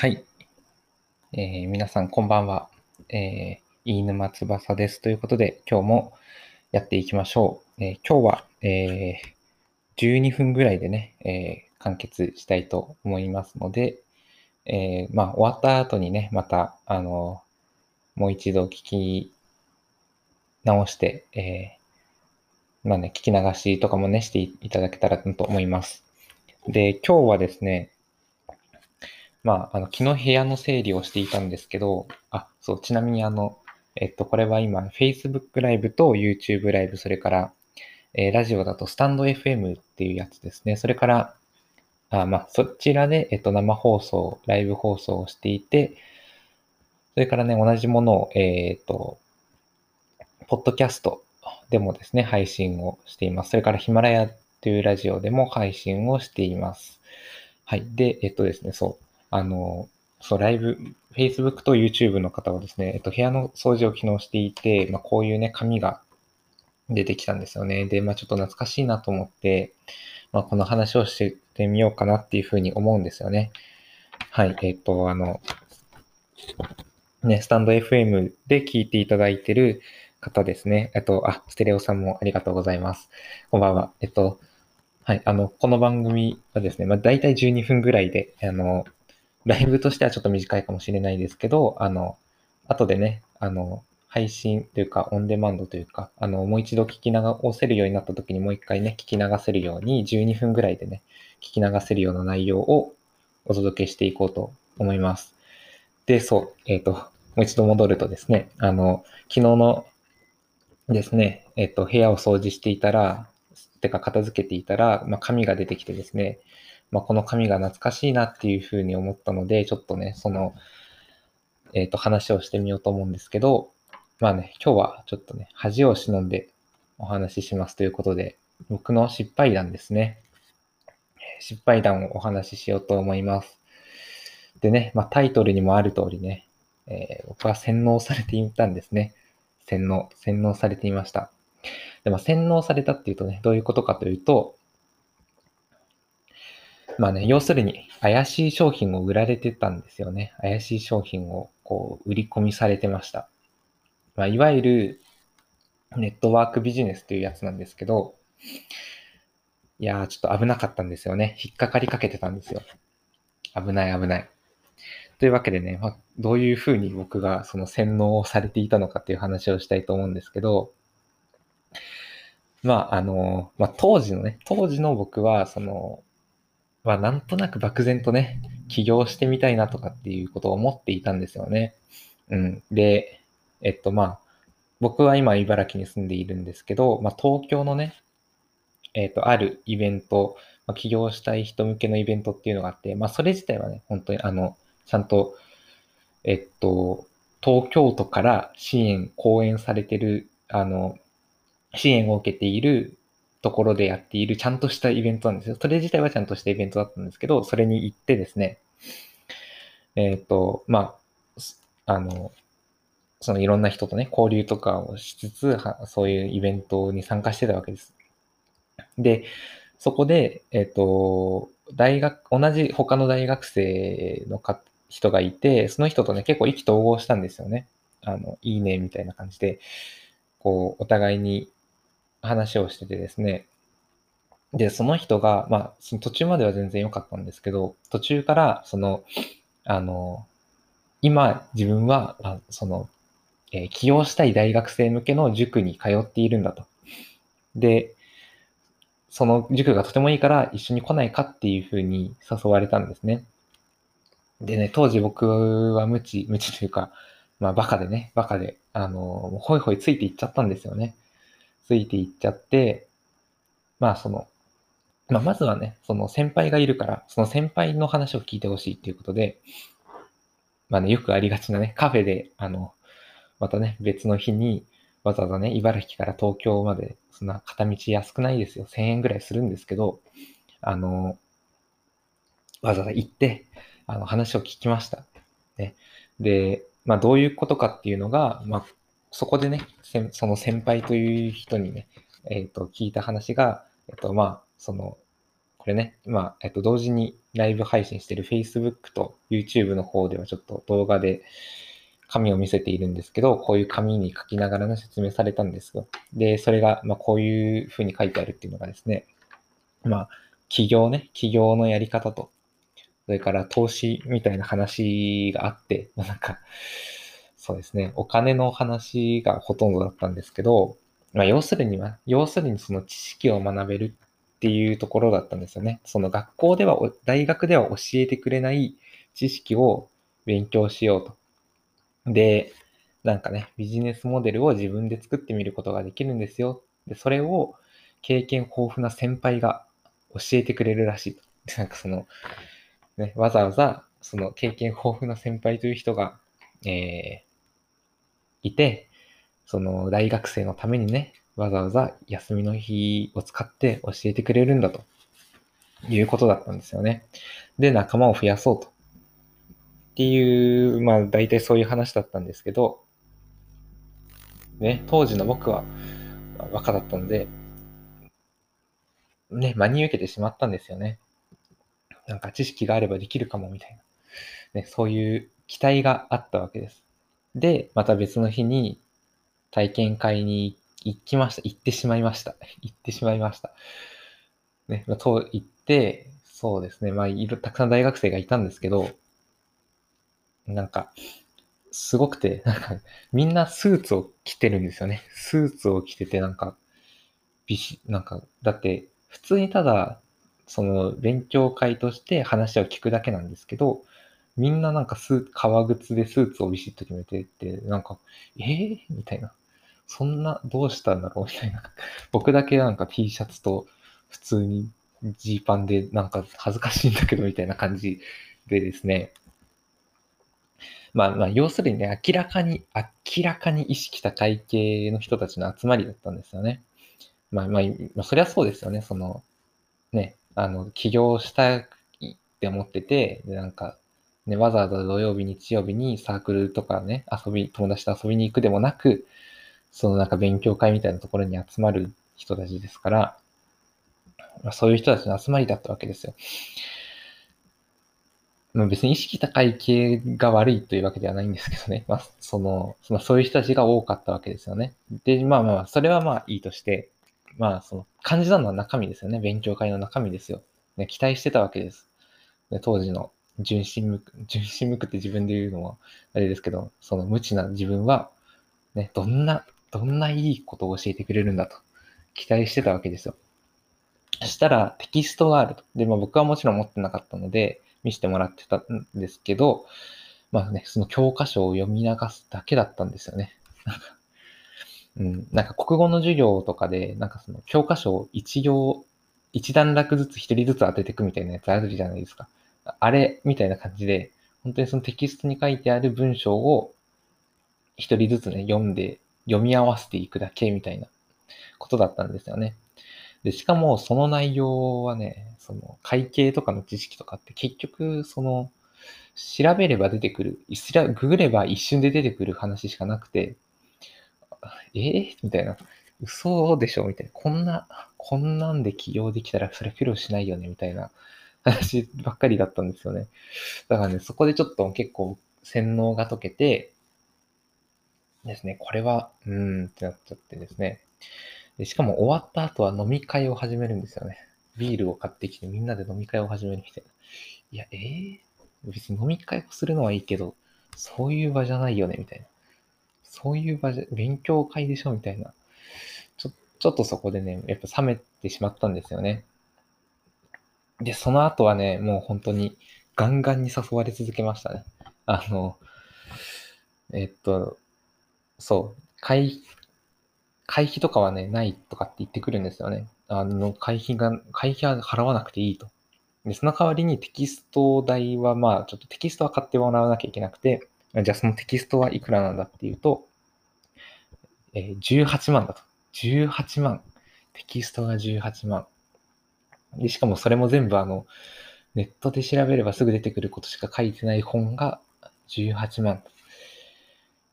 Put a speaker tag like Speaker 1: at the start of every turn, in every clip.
Speaker 1: はい。えー皆さん、こんばんは。えー飯沼翼です。ということで、今日もやっていきましょう。えー今日は、えー12分ぐらいでね、え完結したいと思いますので、えーまあ、終わった後にね、また、あの、もう一度聞き直して、えーまあね、聞き流しとかもね、していただけたらと思います。で、今日はですね、まあ、あの、昨日部屋の整理をしていたんですけど、あ、そう、ちなみにあの、えっと、これは今、Facebook ライブと YouTube ライブ、それから、えーラジオだとスタンド FM っていうやつですね。それから、あまあ、そちらで、えっと、生放送、ライブ放送をしていて、それからね、同じものを、えっと、ポッドキャストでもですね、配信をしています。それからヒマラヤというラジオでも配信をしています。はい。で、えっとですね、そう。あの、そう、ライブ、Facebook と YouTube の方はですね、えっと、部屋の掃除を昨日していて、まあ、こういうね、紙が出てきたんですよね。で、まあ、ちょっと懐かしいなと思って、まあ、この話をしてみようかなっていうふうに思うんですよね。はい。えっと、あの、ね、スタンド FM で聞いていただいてる方ですね。えっと、あ、ステレオさんもありがとうございます。こんばんは。えっと、はい。あの、この番組はですね、まあ、大体12分ぐらいで、あの、ライブとしてはちょっと短いかもしれないですけど、あの、後でね、あの、配信というか、オンデマンドというか、あの、もう一度聞き流せるようになった時にもう一回ね、聞き流せるように、12分ぐらいでね、聞き流せるような内容をお届けしていこうと思います。で、そう、えっ、と、もう一度戻るとですね、あの、昨日のですね、えっ、と、部屋を掃除していたら、てか片付けていたら、まあ、紙が出てきてですね、まあ、この紙が懐かしいなっていうふうに思ったので、ちょっとね、その、えっ、と、話をしてみようと思うんですけど、まあね、今日はちょっとね、恥を忍んでお話ししますということで、僕の失敗談ですね。失敗談をお話ししようと思います。でね、まあ、タイトルにもある通りね、えー僕は洗脳されていたんですね。洗脳、洗脳されていました。でも洗脳されたっていうとね、どういうことかというと、まあね、要するに怪しい商品を売られてたんですよね。怪しい商品をこう売り込みされてました。まあ、いわゆるネットワークビジネスというやつなんですけど、いやー、ちょっと危なかったんですよね。引っかかりかけてたんですよ。危ない危ない。というわけでね、まあ、どういうふうに僕がその洗脳をされていたのかっていう話をしたいと思うんですけど、まあ、あの、まあ、当時のね、当時の僕は、その、まあ、なんとなく漠然とね、起業してみたいなとかっていうことを思っていたんですよね。うん。で、えっと、まあ、僕は今茨城に住んでいるんですけど、まあ、東京のね、えっと、あるイベント、まあ、起業したい人向けのイベントっていうのがあって、まあ、それ自体はね、本当にあの、ちゃんと、えっと、東京都から支援、講演されてる、あの、支援を受けているところでやっているちゃんとしたイベントなんですよ。それ自体はちゃんとしたイベントだったんですけど、それに行ってですね、えっ、と、まあ、あの、そのいろんな人とね、交流とかをしつつ、そういうイベントに参加してたわけです。で、そこで、えっ、と、大学、同じ他の大学生のか人がいて、その人とね、結構意気投合したんですよね。あの、いいね、みたいな感じで、こう、お互いに話をしててですね。で、その人が、まあ、その途中までは全然良かったんですけど、途中から、その、あの、今、自分は、あその、えー起業したい大学生向けの塾に通っているんだと。で、その塾がとてもいいから一緒に来ないかっていうふうに誘われたんですね。でね、当時僕は無知、無知というか、まあバカでね、バカで、あの、ホイホイついていっちゃったんですよね。ついていっちゃって、まあその、まあまずはね、その先輩がいるから、その先輩の話を聞いてほしいっていうことで、まあね、よくありがちなね、カフェで、あの、またね、別の日に、わざわざね、茨城から東京まで、そんな片道安くないですよ。1000円ぐらいするんですけど、あの、わざわざ行って、あの、話を聞きました。ね。で、まあ、どういうことかっていうのが、まあ、そこでね、その先輩という人にね、えっ、と、聞いた話が、えっ、と、まあ、その、これね、まあ、えっと、同時にライブ配信してる Facebook と YouTube の方ではちょっと動画で紙を見せているんですけど、こういう紙に書きながらの説明されたんですよ。で、それが、まあ、こういうふうに書いてあるっていうのがですね、まあ、企業ね、企業のやり方と、それから投資みたいな話があって、なんか、そうですね、お金の話がほとんどだったんですけど、まあ、要するには、要するにその知識を学べるっていうところだったんですよね。その学校では、大学では教えてくれない知識を勉強しようと。で、なんかね、ビジネスモデルを自分で作ってみることができるんですよ。で、それを経験豊富な先輩が教えてくれるらしいと。なんかその、ね、わざわざ、その経験豊富な先輩という人が、えー、いて、その大学生のためにね、わざわざ休みの日を使って教えてくれるんだということだったんですよね。で、仲間を増やそうと。っていう、まあ大体そういう話だったんですけど、ね、当時の僕は若かったので、ね、真に受けてしまったんですよね。なんか知識があればできるかもみたいな。ね、そういう期待があったわけです。で、また別の日に体験会に行きました。行ってしまいました。行ってしまいました。ね、まあ、と言って、そうですね。まあ、いろ、たくさん大学生がいたんですけど、なんか、すごくて、なんか、みんなスーツを着てるんですよね。スーツを着てて、なんか、ビシ、なんか、だって、普通にただ、その勉強会として話を聞くだけなんですけど、みんななんかス革靴でスーツをビシッと決めてって、なんか、えー、みたいな。そんな、どうしたんだろう？みたいな。僕だけなんか T シャツと普通にジーパンでなんか恥ずかしいんだけどみたいな感じでですね。まあまあ、要するにね、明らかに、明らかに意識高い系の人たちの集まりだったんですよね。まあまあ、まあ、そりゃそうですよね。その、ね、あの、起業したいって思ってて、で、なんか、ね、わざわざ土曜日、日曜日にサークルとかね、遊び、友達と遊びに行くでもなく、そのなんか勉強会みたいなところに集まる人たちですから、まあ、そういう人たちの集まりだったわけですよ。まあ、別に意識高い系が悪いというわけではないんですけどね。まあ、その、そのそういう人たちが多かったわけですよね。で、まあまあ、それはまあいいとして、まあ、その、感じたのは中身ですよね。勉強会の中身ですよ。ね、期待してたわけです。で当時の純真無垢、純真無垢って自分で言うのはあれですけど、その無知な自分は、ね、どんな、どんないいことを教えてくれるんだと期待してたわけですよ。そしたらテキストがあると。で、まあ僕はもちろん持ってなかったので、見せてもらってたんですけど、まあね、その教科書を読み流すだけだったんですよね。なんか、うん、なんか国語の授業とかで、なんかその教科書を一行、一段落ずつ一人ずつ当てていくみたいなやつあるじゃないですか。あれみたいな感じで、本当にそのテキストに書いてある文章を一人ずつね、読んで、読み合わせていくだけみたいなことだったんですよね。で、しかもその内容はね、その会計とかの知識とかって結局、その、調べれば出てくる、ググれば一瞬で出てくる話しかなくて、えー、みたいな。嘘でしょ？みたいな。こんな、こんなんで起業できたらそれ苦労しないよね？みたいな話ばっかりだったんですよね。だからね、そこでちょっと結構洗脳が解けて、ですね、これは、うーんってなっちゃってですね。でしかも終わった後は飲み会を始めるんですよね。ビールを買ってきてみんなで飲み会を始めるみたいな。いや、えー、別に飲み会をするのはいいけど、そういう場じゃないよね、みたいな。そういう場じゃ、勉強会でしょ、みたいな。ちょ、ちょっとそこでね、やっぱ冷めてしまったんですよね。で、その後はね、もう本当にガンガンに誘われ続けましたね。あの、えっと、そう、会会費とかはね、ないとかって言ってくるんですよね。あの、会費が、会費は払わなくていいと。で、その代わりにテキスト代は、まあ、ちょっとテキストは買ってもらわなきゃいけなくて、じゃあそのテキストはいくらなんだっていうと、えー、18万だと。18万。テキストが18万。で、しかもそれも全部あの、ネットで調べればすぐ出てくることしか書いてない本が18万。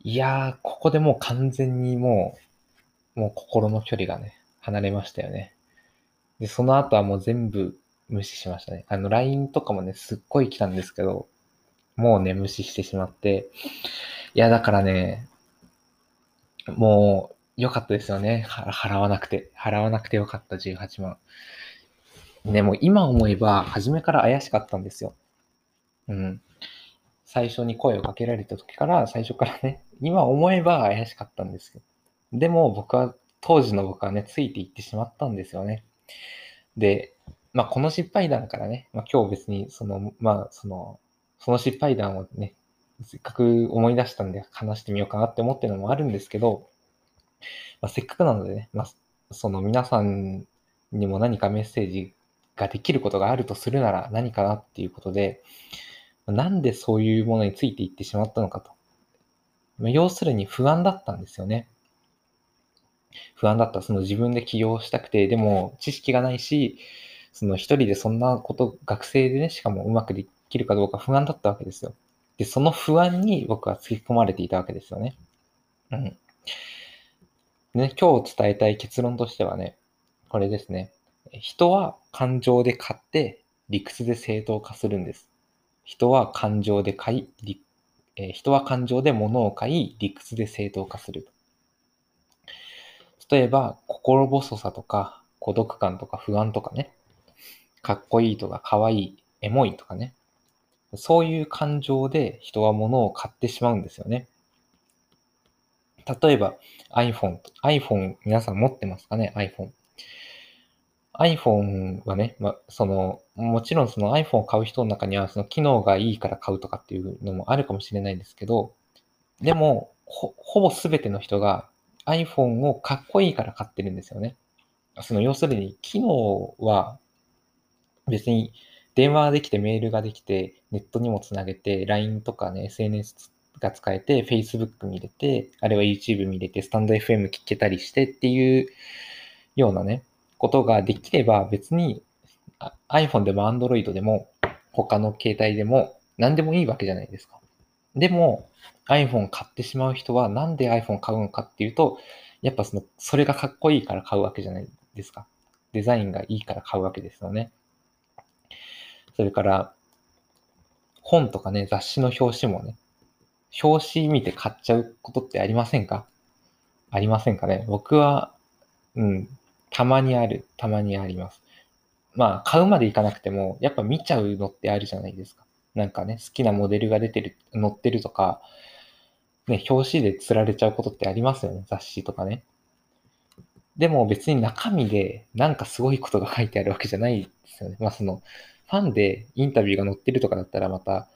Speaker 1: いやー、ここでもう完全にもう、もう心の距離がね、離れましたよね。で、その後はもう全部、無視しましたね。あの、LINE とかもね、すっごい来たんですけど、もうね、無視してしまって。いや、だからね、もう、良かったですよね。払わなくて。払わなくてよかった、18万。ね、もう今思えば、初めから怪しかったんですよ。うん。最初に声をかけられた時から、最初からね、今思えば怪しかったんですよ。でも僕は、当時の僕はね、ついていってしまったんですよね。で、まあこの失敗談からね、まあ今日別にその、まあその、その失敗談をね、せっかく思い出したんで話してみようかなって思ってるのもあるんですけど、まあ、せっかくなのでね、まあ、その皆さんにも何かメッセージができることがあるとするなら何かなっていうことで、なんでそういうものについていってしまったのかと。要するに不安だったんですよね。不安だった。その自分で起業したくて、でも知識がないし、その一人でそんなこと、学生でね、しかもうまくできるかどうか不安だったわけですよ。で、その不安に僕は突き込まれていたわけですよね。うん。ね、今日伝えたい結論としてはね、これですね。人は感情で買って理屈で正当化するんです。人は感情で買い、えー、人は感情で物を買い、理屈で正当化する。例えば、心細さとか、孤独感とか不安とかね、かっこいいとか可愛い、エモいとかね、そういう感情で人は物を買ってしまうんですよね。例えば iPhone、iPhone 皆さん持ってますかね ?iPhone。iPhone はね、まその、もちろんその iPhone を買う人の中にはその機能がいいから買うとかっていうのもあるかもしれないんですけど、でも、ほほぼ全ての人が iPhone をかっこいいから買ってるんですよね。その要するに機能は別に電話ができてメールができてネットにもつなげて LINE とかね SNS が使えて、Facebook 見れて、あるいは YouTube 見れて、スタンド FM 聞けたりしてっていうようなね、ことができれば別に iPhone でも Android でも他の携帯でも何でもいいわけじゃないですか。でも iPhone 買ってしまう人はなんで iPhone 買うのかっていうと、やっぱその、それがかっこいいから買うわけじゃないですか。デザインがいいから買うわけですよね。それから、本とかね、雑誌の表紙もね、表紙見て買っちゃうことってありませんか？ありませんかね？僕は、うん、たまにある、たまにあります。まあ、買うまでいかなくても、やっぱ見ちゃうのってあるじゃないですか。なんかね、好きなモデルが出てる、載ってるとか、ね、表紙で釣られちゃうことってありますよね、雑誌とかね。でも別に中身でなんかすごいことが書いてあるわけじゃないですよね。まあその、ファンでインタビューが載ってるとかだったらまた、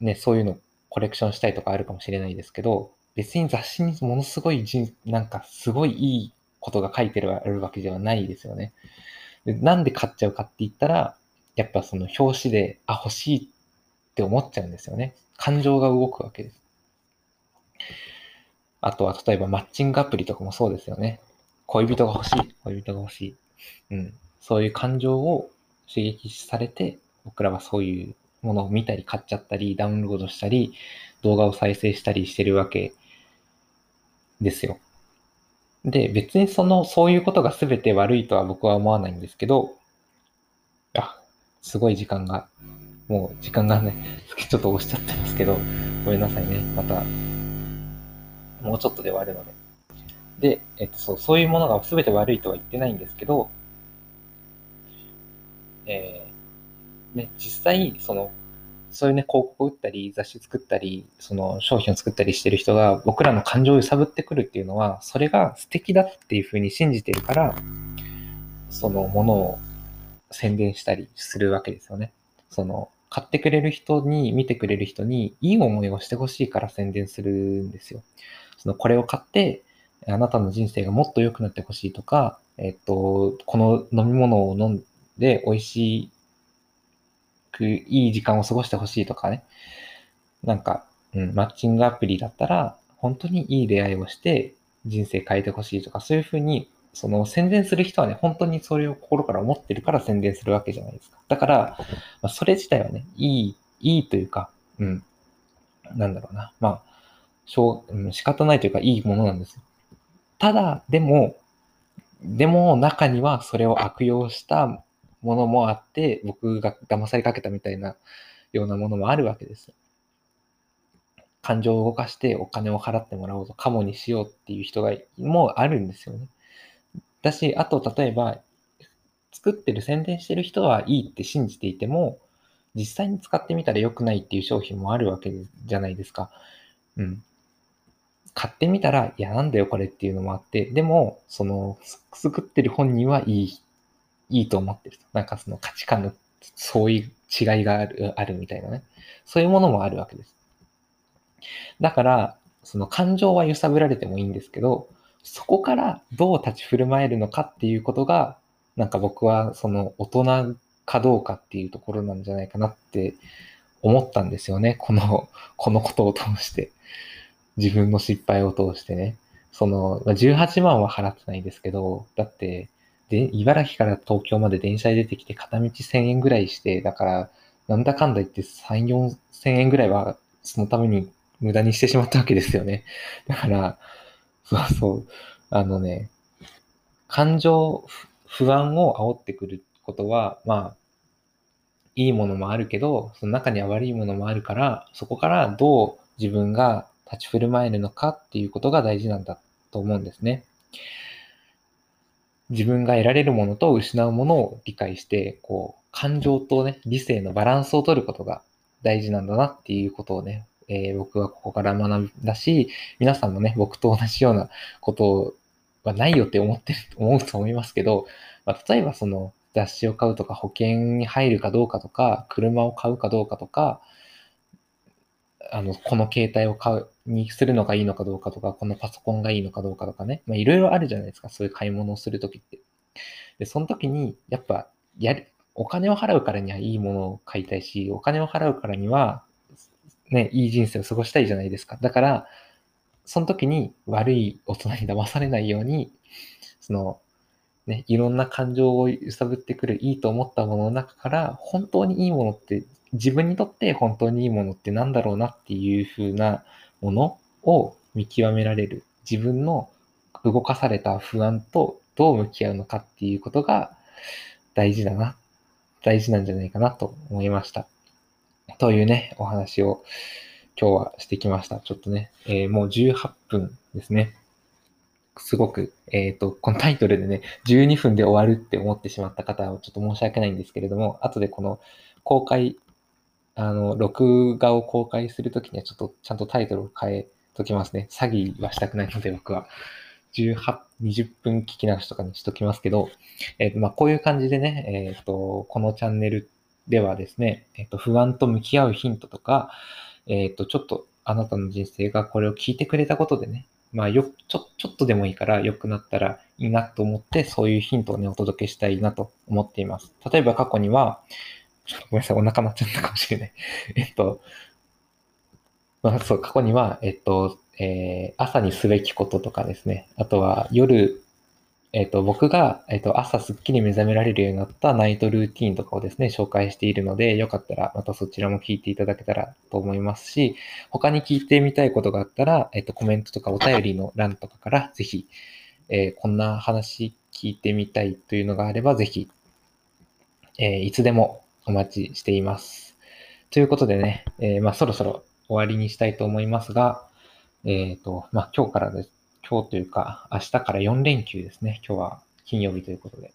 Speaker 1: ね、そういうのコレクションしたいとかあるかもしれないですけど、別に雑誌にものすごい人、なんかすごいいいことが書いてるわけではないですよね。でなんで買っちゃうかって言ったら、やっぱその表紙で、あ、欲しいって思っちゃうんですよね。感情が動くわけです。あとは例えばマッチングアプリとかもそうですよね。恋人が欲しい。恋人が欲しい。うん。そういう感情を刺激されて、僕らはそういうものを見たり買っちゃったり、ダウンロードしたり、動画を再生したりしてるわけですよ。で、別にその、そういうことが全て悪いとは僕は思わないんですけど、あ、すごい時間が、もう時間がね、ちょっと押しちゃってますけど、ごめんなさいね。また、もうちょっとで終わるので。で、えっと、そう、そういうものが全て悪いとは言ってないんですけど、えー、ね、実際、その、そういうね、広告を打ったり、雑誌作ったり、その商品を作ったりしてる人が僕らの感情を揺さぶってくるっていうのは、それが素敵だっていうふうに信じてるから、そのものを宣伝したりするわけですよね。その、買ってくれる人に、見てくれる人に、いい思いをしてほしいから宣伝するんですよ。その、これを買って、あなたの人生がもっと良くなってほしいとか、えっと、この飲み物を飲んで美味しいくいい時間を過ごしてほしいとかね。なんか、うん、マッチングアプリだったら、本当にいい出会いをして人生変えてほしいとか、そういうふうに、その宣伝する人はね、本当にそれを心から思ってるから宣伝するわけじゃないですか。だから、まあ、それ自体はね、いい、いいというか、うん、なんだろうな。まあ、しょう、うん、仕方ないというか、いいものなんですよ。ただ、でも、でも中にはそれを悪用したものもあって、僕が騙されかけたみたいなようなものもあるわけです。感情を動かしてお金を払ってもらおうと、カモにしようっていう人がもうあるんですよね。だし、あと例えば、作ってる宣伝してる人はいいって信じていても、実際に使ってみたら良くないっていう商品もあるわけじゃないですか。うん。買ってみたら、いや、なんだよこれっていうのもあって、でも、その、作ってる本人はいい、いいと思ってる。なんかその価値観のそういう違いがある、あるみたいなね。そういうものもあるわけです。だから、その感情は揺さぶられてもいいんですけど、そこからどう立ち振る舞えるのかっていうことが、なんか僕はその大人かどうかっていうところなんじゃないかなって思ったんですよね。この、このことを通して。自分の失敗を通してね。その、18万は払ってないですけど、だって、で、茨城から東京まで電車で出てきて片道1000円ぐらいして、だから、なんだかんだ言って3、4000円ぐらいはそのために無駄にしてしまったわけですよね。だから、そうそう、あのね、感情、不安を煽ってくることは、まあ、いいものもあるけど、その中には悪いものもあるから、そこからどう自分が立ち振る舞えるのかっていうことが大事なんだと思うんですね。自分が得られるものと失うものを理解して、こう、感情とね、理性のバランスを取ることが大事なんだなっていうことをね、えー、僕はここから学んだし、皆さんもね、僕と同じようなことはないよって思ってる、思うと思いますけど、まあ、例えばその雑誌を買うとか保険に入るかどうかとか、車を買うかどうかとか、あの、この携帯を買う、にするのがいいのかどうかとか、このパソコンがいいのかどうかとかね。まあ、いろいろあるじゃないですか。そういう買い物をするときって。で、その時に、やっぱ、やる、お金を払うからにはいいものを買いたいし、お金を払うからには、ね、いい人生を過ごしたいじゃないですか。だから、その時に悪い大人に騙されないように、その、ね、いろんな感情を揺さぶってくるいいと思ったものの中から、本当にいいものって、自分にとって本当にいいものってなんだろうなっていう風なものを見極められる。自分の動かされた不安とどう向き合うのかっていうことが大事だな。大事なんじゃないかなと思いました。というね、お話を今日はしてきました。ちょっとね、えー、もう18分ですね。すごく、えっ、ー、と、このタイトルでね、12分で終わるって思ってしまった方はちょっと申し訳ないんですけれども、後でこの公開、あの、録画を公開するときにはちょっとちゃんとタイトルを変えときますね。詐欺はしたくないので僕は。18、20分聞き流しとかにしときますけど、えっ、ー、と、まあ、こういう感じでね、えっ、ー、と、このチャンネルではですね、えっ、と、不安と向き合うヒントとか、えっ、と、ちょっとあなたの人生がこれを聞いてくれたことでね、まあ、よ、ちょ、ちょっとでもいいから良くなったらいいなと思って、そういうヒントをね、お届けしたいなと思っています。例えば過去には、ちょっとごめんなさい、お腹鳴っちゃったかもしれない。えっと、まあ、そう、過去には、えっと、えー、朝にすべきこととかですね。あとは夜、えっと、僕が、えっと、朝すっきり目覚められるようになったナイトルーティンとかをですね、紹介しているので、よかったらまたそちらも聞いていただけたらと思いますし、他に聞いてみたいことがあったら、えっと、コメントとかお便りの欄とかからぜひ、え、こんな話聞いてみたいというのがあれば、ぜひ、え、いつでもお待ちしています。ということでね、え、まあ、そろそろ終わりにしたいと思いますが、えっ、と、まあ、今日からです。今日というか、明日から4連休ですね。今日は金曜日ということで。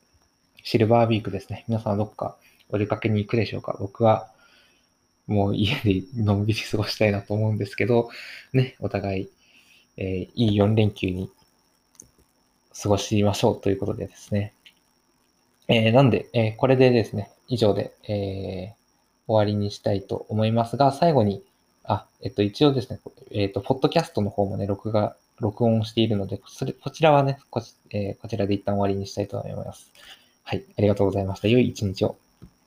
Speaker 1: シルバーウィークですね。皆さんはどっかお出かけに行くでしょうか？僕はもう家でのんびり過ごしたいなと思うんですけど、ね、お互い、えー、いい4連休に過ごしましょうということでですね。えー、なんで、えー、これでですね、以上で、え、終わりにしたいと思いますが、最後に、あ、えっと、一応ですね、えっと、ポッドキャストの方もね、録画、録音しているので、それこちらはねこち、えー、こちらで一旦終わりにしたいと思います。はい、ありがとうございました。良い一日を。